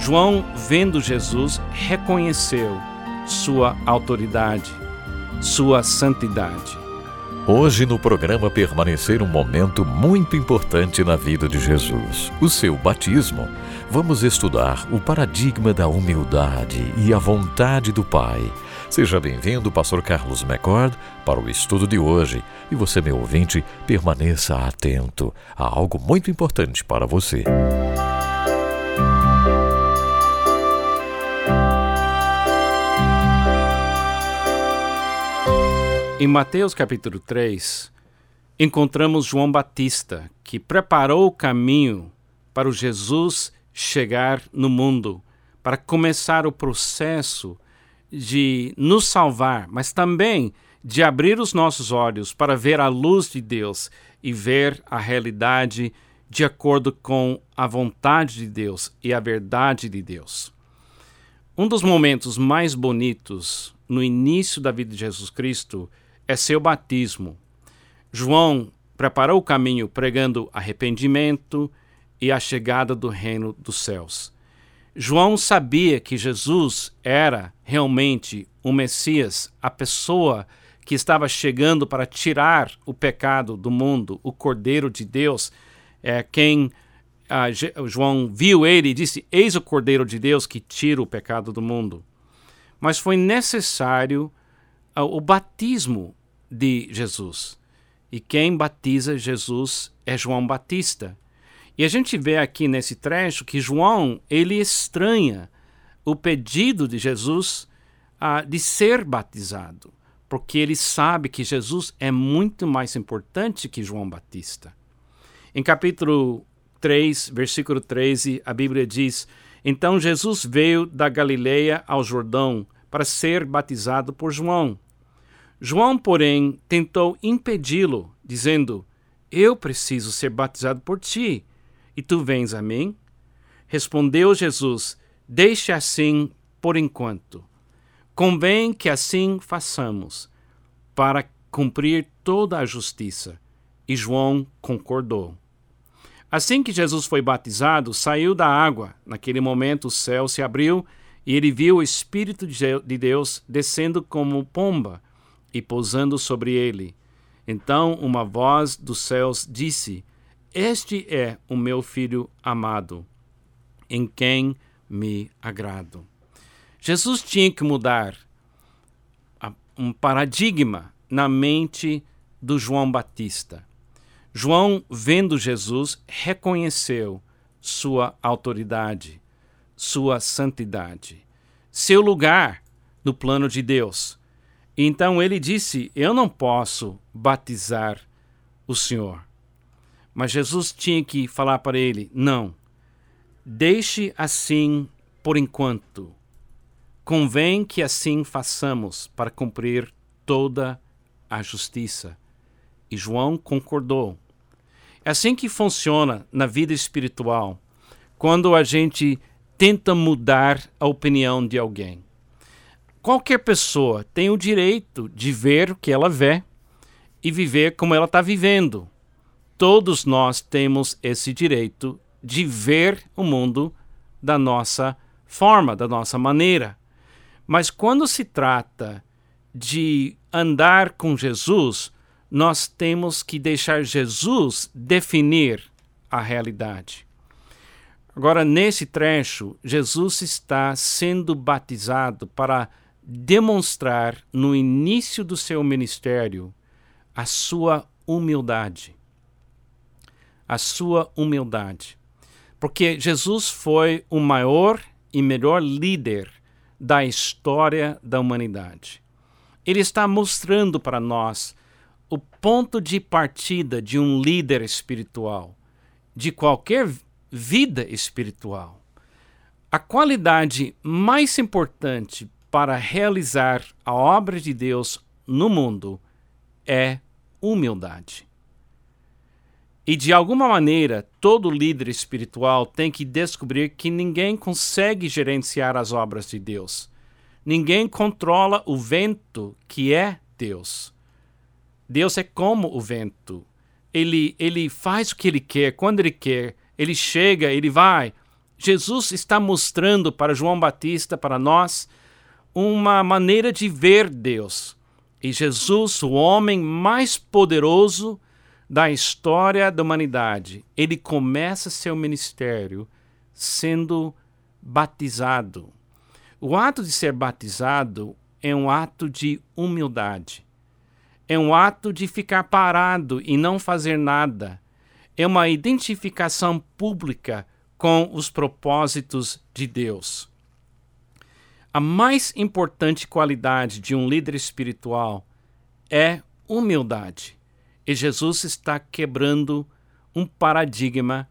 João, vendo Jesus, reconheceu sua autoridade, sua santidade. Hoje no programa permanecer um momento muito importante na vida de Jesus, o seu batismo. Vamos estudar o paradigma da humildade e a vontade do Pai. Seja bem-vindo, Pastor Carlos McCord, para o estudo de hoje. E você, meu ouvinte, permaneça atento a algo muito importante para você. Em Mateus capítulo 3, encontramos João Batista, que preparou o caminho para o Jesus chegar no mundo, para começar o processo de nos salvar, mas também de abrir os nossos olhos para ver a luz de Deus e ver a realidade de acordo com a vontade de Deus e a verdade de Deus. Um dos momentos mais bonitos no início da vida de Jesus Cristo é seu batismo. João preparou o caminho pregando arrependimento e a chegada do reino dos céus. João sabia que Jesus era realmente o Messias, a pessoa que estava chegando para tirar o pecado do mundo, o Cordeiro de Deus, é quem ah, João viu ele e disse: Eis o Cordeiro de Deus que tira o pecado do mundo. Mas foi necessário ah, o batismo de Jesus. E quem batiza Jesus é João Batista. E a gente vê aqui nesse trecho que João ele estranha o pedido de Jesus uh, de ser batizado, porque ele sabe que Jesus é muito mais importante que João Batista. Em capítulo 3, versículo 13, a Bíblia diz: Então Jesus veio da Galileia ao Jordão para ser batizado por João. João, porém, tentou impedi-lo, dizendo: Eu preciso ser batizado por ti, e tu vens a mim? Respondeu Jesus: Deixe assim por enquanto. Convém que assim façamos, para cumprir toda a justiça. E João concordou. Assim que Jesus foi batizado, saiu da água. Naquele momento o céu se abriu e ele viu o Espírito de Deus descendo como pomba e pousando sobre ele. Então uma voz dos céus disse: Este é o meu filho amado, em quem me agrado. Jesus tinha que mudar um paradigma na mente do João Batista. João, vendo Jesus, reconheceu sua autoridade, sua santidade, seu lugar no plano de Deus então ele disse: Eu não posso batizar o Senhor. Mas Jesus tinha que falar para ele: Não, deixe assim por enquanto. Convém que assim façamos para cumprir toda a justiça. E João concordou. É assim que funciona na vida espiritual, quando a gente tenta mudar a opinião de alguém. Qualquer pessoa tem o direito de ver o que ela vê e viver como ela está vivendo. Todos nós temos esse direito de ver o mundo da nossa forma, da nossa maneira. Mas quando se trata de andar com Jesus, nós temos que deixar Jesus definir a realidade. Agora, nesse trecho, Jesus está sendo batizado para demonstrar no início do seu ministério a sua humildade. A sua humildade. Porque Jesus foi o maior e melhor líder da história da humanidade. Ele está mostrando para nós o ponto de partida de um líder espiritual, de qualquer vida espiritual. A qualidade mais importante para realizar a obra de Deus no mundo é humildade. E de alguma maneira, todo líder espiritual tem que descobrir que ninguém consegue gerenciar as obras de Deus. Ninguém controla o vento que é Deus. Deus é como o vento. Ele, ele faz o que ele quer, quando ele quer. Ele chega, ele vai. Jesus está mostrando para João Batista, para nós, uma maneira de ver Deus. E Jesus, o homem mais poderoso da história da humanidade, ele começa seu ministério sendo batizado. O ato de ser batizado é um ato de humildade. É um ato de ficar parado e não fazer nada. É uma identificação pública com os propósitos de Deus. A mais importante qualidade de um líder espiritual é humildade. E Jesus está quebrando um paradigma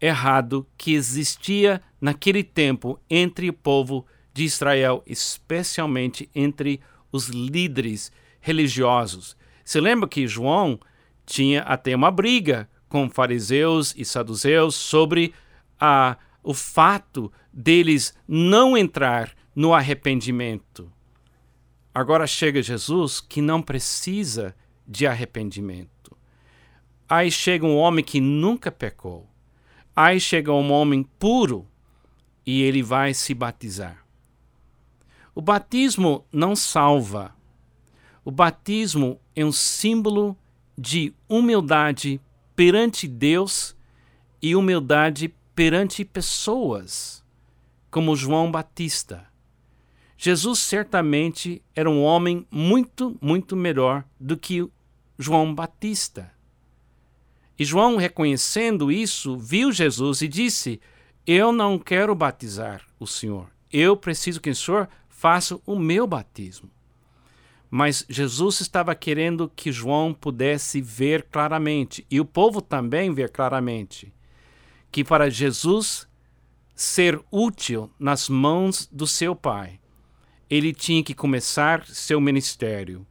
errado que existia naquele tempo entre o povo de Israel, especialmente entre os líderes religiosos. Se lembra que João tinha até uma briga com fariseus e saduceus sobre a, o fato deles não entrar no arrependimento. Agora chega Jesus que não precisa de arrependimento. Aí chega um homem que nunca pecou. Aí chega um homem puro e ele vai se batizar. O batismo não salva. O batismo é um símbolo de humildade perante Deus e humildade perante pessoas, como João Batista. Jesus certamente era um homem muito, muito melhor do que João Batista. E João, reconhecendo isso, viu Jesus e disse: Eu não quero batizar o Senhor. Eu preciso que o Senhor faça o meu batismo. Mas Jesus estava querendo que João pudesse ver claramente, e o povo também ver claramente, que para Jesus ser útil nas mãos do seu Pai, ele tinha que começar seu ministério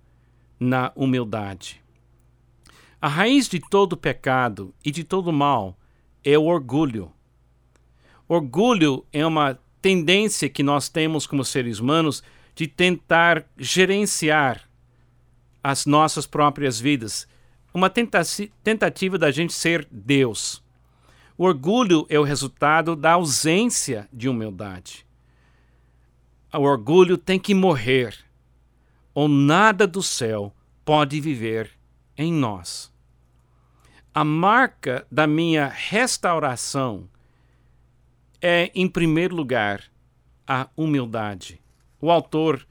na humildade. A raiz de todo pecado e de todo mal é o orgulho. Orgulho é uma tendência que nós temos como seres humanos de tentar gerenciar as nossas próprias vidas, uma tentativa da gente ser Deus. O orgulho é o resultado da ausência de humildade. O orgulho tem que morrer, ou nada do céu pode viver em nós. A marca da minha restauração é, em primeiro lugar, a humildade. O autor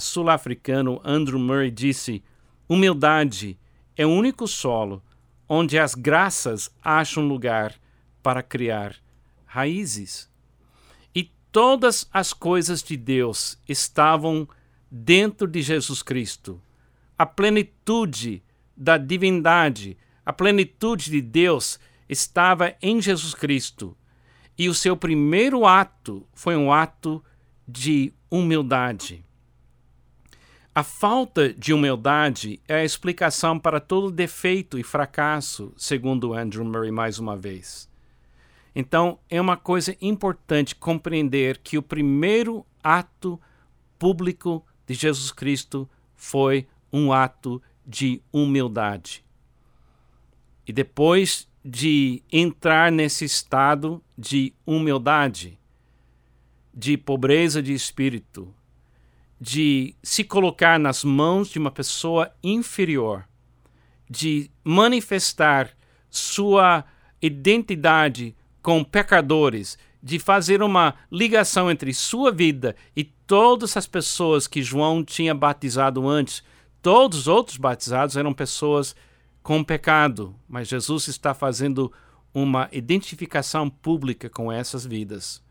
sul-africano Andrew Murray disse: humildade é o único solo onde as graças acham lugar para criar raízes. Todas as coisas de Deus estavam dentro de Jesus Cristo. A plenitude da divindade, a plenitude de Deus estava em Jesus Cristo. E o seu primeiro ato foi um ato de humildade. A falta de humildade é a explicação para todo defeito e fracasso, segundo Andrew Murray mais uma vez. Então, é uma coisa importante compreender que o primeiro ato público de Jesus Cristo foi um ato de humildade. E depois de entrar nesse estado de humildade, de pobreza de espírito, de se colocar nas mãos de uma pessoa inferior, de manifestar sua identidade com pecadores, de fazer uma ligação entre sua vida e todas as pessoas que João tinha batizado antes. Todos os outros batizados eram pessoas com pecado, mas Jesus está fazendo uma identificação pública com essas vidas,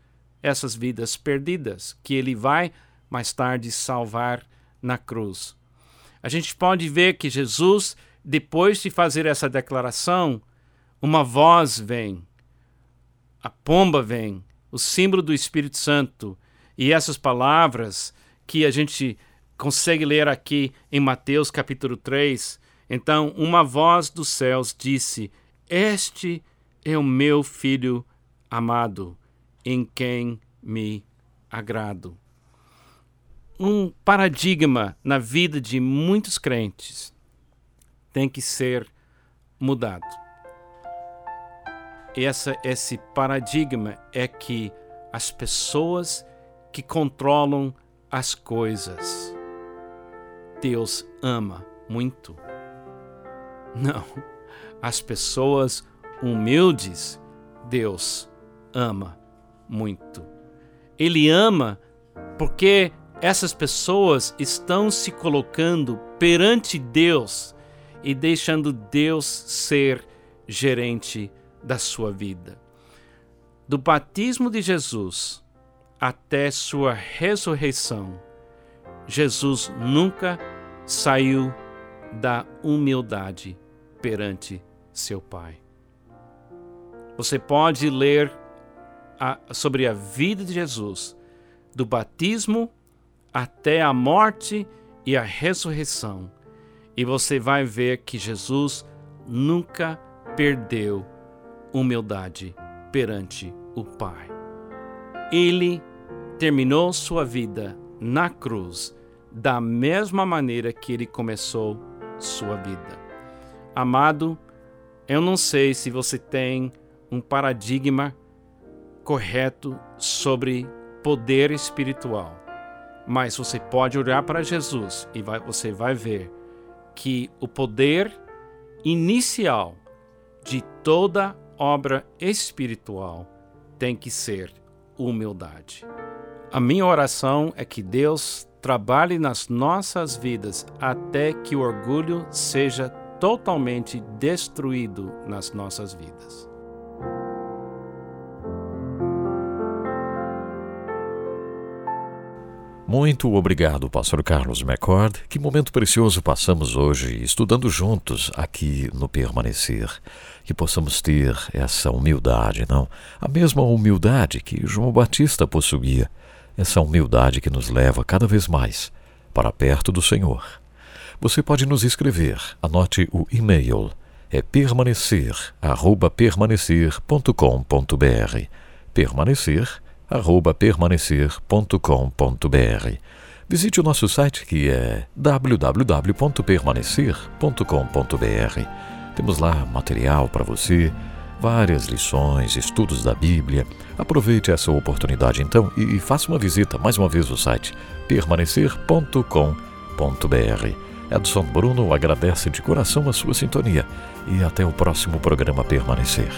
essas vidas perdidas, que ele vai mais tarde salvar na cruz. A gente pode ver que Jesus, depois de fazer essa declaração, uma voz vem a pomba vem, o símbolo do Espírito Santo. E essas palavras que a gente consegue ler aqui em Mateus capítulo 3. Então, uma voz dos céus disse: Este é o meu filho amado, em quem me agrado. Um paradigma na vida de muitos crentes tem que ser mudado. Essa, esse paradigma é que as pessoas que controlam as coisas, Deus ama muito. Não, as pessoas humildes, Deus ama muito. Ele ama porque essas pessoas estão se colocando perante Deus e deixando Deus ser gerente da sua vida. Do batismo de Jesus até sua ressurreição, Jesus nunca saiu da humildade perante seu Pai. Você pode ler a, sobre a vida de Jesus, do batismo até a morte e a ressurreição, e você vai ver que Jesus nunca perdeu humildade perante o Pai. Ele terminou sua vida na cruz da mesma maneira que ele começou sua vida. Amado, eu não sei se você tem um paradigma correto sobre poder espiritual, mas você pode olhar para Jesus e vai, você vai ver que o poder inicial de toda obra espiritual tem que ser humildade. A minha oração é que Deus trabalhe nas nossas vidas até que o orgulho seja totalmente destruído nas nossas vidas. Muito obrigado, Pastor Carlos McCord. Que momento precioso passamos hoje estudando juntos aqui no Permanecer. Que possamos ter essa humildade, não? A mesma humildade que João Batista possuía. Essa humildade que nos leva cada vez mais para perto do Senhor. Você pode nos escrever. Anote o e-mail. É permanecer@permanecer.com.br. Permanecer permanecer.com.br. Visite o nosso site que é www.permanecer.com.br. Temos lá material para você, várias lições, estudos da Bíblia. Aproveite essa oportunidade então e faça uma visita mais uma vez no site permanecer.com.br. Edson Bruno agradece de coração a sua sintonia e até o próximo programa Permanecer.